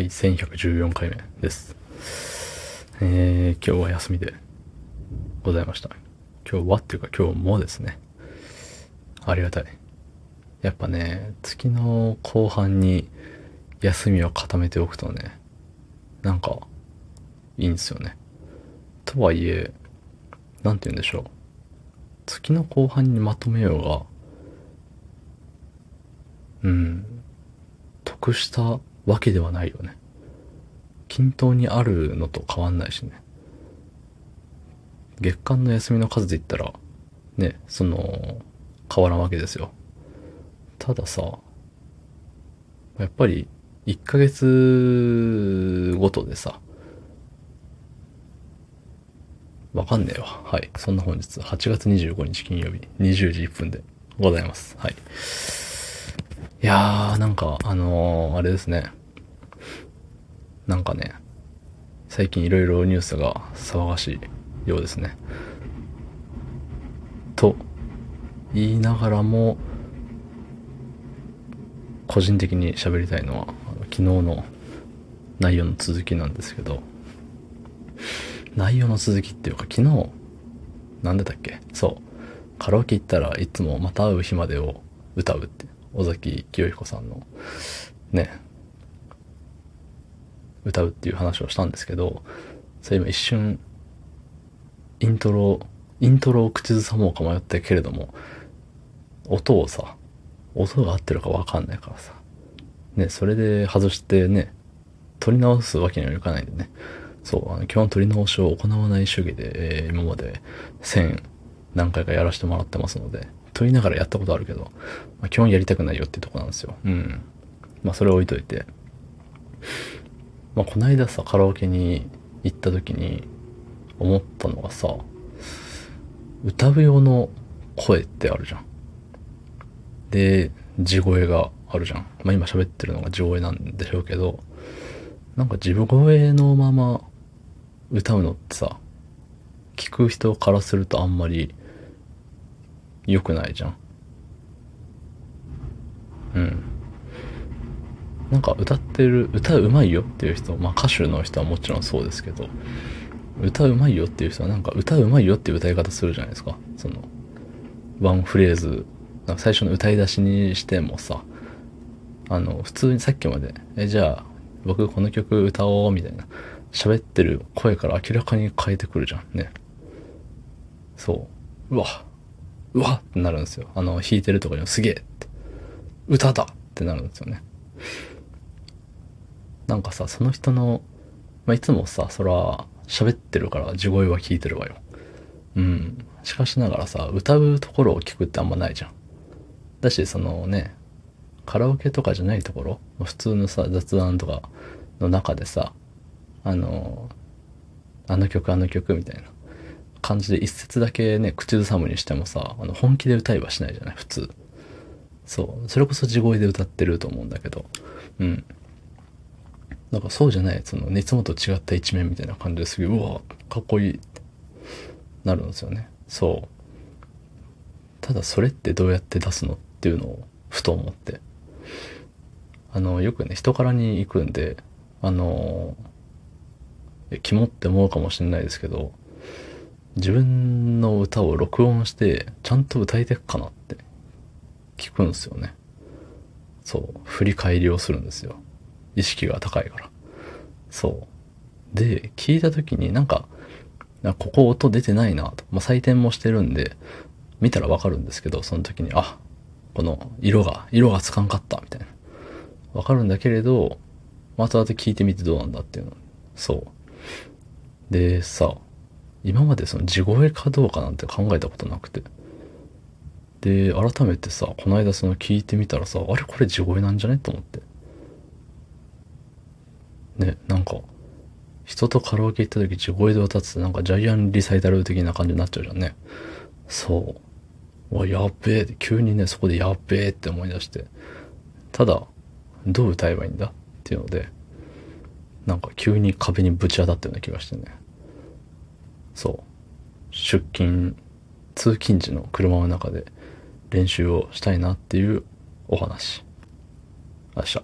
はい、1114回目です。えー、今日は休みでございました。今日はっていうか今日もですね。ありがたい。やっぱね、月の後半に休みを固めておくとね、なんか、いいんですよね。とはいえ、なんて言うんでしょう。月の後半にまとめようが、うん、得したわけではないよね。均等にあるのと変わんないしね。月間の休みの数で言ったら、ね、その、変わらんわけですよ。たださ、やっぱり、1ヶ月ごとでさ、わかんねえわ。はい。そんな本日、8月25日金曜日、20時1分でございます。はい。いやー、なんか、あのー、あれですね。なんかね、最近いろいろニュースが騒がしいようですね。と言いながらも、個人的に喋りたいのは、昨日の内容の続きなんですけど、内容の続きっていうか昨日、なんでだっけ？そう。カラオケ行ったらいつもまた会う日までを歌うって。尾崎清彦さんの、ね、歌うっていう話をしたんですけど、それ今一瞬、イントロ、イントロを口ずさもうか迷ったけれども、音をさ、音が合ってるかわかんないからさ、ね、それで外してね、取り直すわけにはいかないんでね、そう、あの基本取り直しを行わない主義で、えー今まで1000何回かやらせてもらってますので、と言いながらやったことあるけど、まあ、基本やりたくないよってとこなんですよ。うん。まあそれ置いといて。まあこないださ、カラオケに行った時に思ったのがさ、歌う用の声ってあるじゃん。で、地声があるじゃん。まあ今喋ってるのが地声なんでしょうけど、なんか地声のまま歌うのってさ、聞く人からするとあんまり良くないじゃん。うん。なんか歌ってる、歌うまいよっていう人、まあ歌手の人はもちろんそうですけど、歌うまいよっていう人はなんか歌うまいよっていう歌い方するじゃないですか。その、ワンフレーズ、最初の歌い出しにしてもさ、あの、普通にさっきまで、え、じゃあ、僕この曲歌おうみたいな、喋ってる声から明らかに変えてくるじゃんね。そう。うわ、うわってなるんですよ。あの、弾いてるとかにもすげえって。歌だってなるんですよね。なんかさ、その人の、まあ、いつもさ、そら、喋ってるから地声は聞いてるわよ。うん。しかしながらさ、歌うところを聞くってあんまないじゃん。だし、そのね、カラオケとかじゃないところ、普通のさ、雑談とかの中でさ、あの、あの曲あの曲みたいな感じで一節だけね、口ずさむにしてもさ、あの本気で歌いはしないじゃない、普通。そう。それこそ地声で歌ってると思うんだけど、うん。だかそうじゃない、その、いつもと違った一面みたいな感じですげえ、うわ、かっこいいってなるんですよね。そう。ただそれってどうやって出すのっていうのをふと思って。あの、よくね、人からに行くんで、あの、えキモって思うかもしれないですけど、自分の歌を録音して、ちゃんと歌えてっかなって聞くんですよね。そう、振り返りをするんですよ。意識が高いから。そう。で、聞いた時になんか、ここ音出てないなと。まあ、採点もしてるんで、見たらわかるんですけど、その時に、あ、この色が、色がつかんかった、みたいな。わかるんだけれど、後々聞いてみてどうなんだっていうの。そう。で、さ、今までその地声かどうかなんて考えたことなくて。で、改めてさ、この間その聞いてみたらさ、あれこれ地声なんじゃねと思って。ね、なんか、人とカラオケ行った時地声で歌っててなんかジャイアンリサイタル的な感じになっちゃうじゃんね。そう。わ、やっべえ、急にね、そこでやっべえって思い出して。ただ、どう歌えばいいんだっていうので、なんか急に壁にぶち当たったような気がしてね。そう。出勤、通勤時の車の中で練習をしたいなっていうお話。あっしゃ。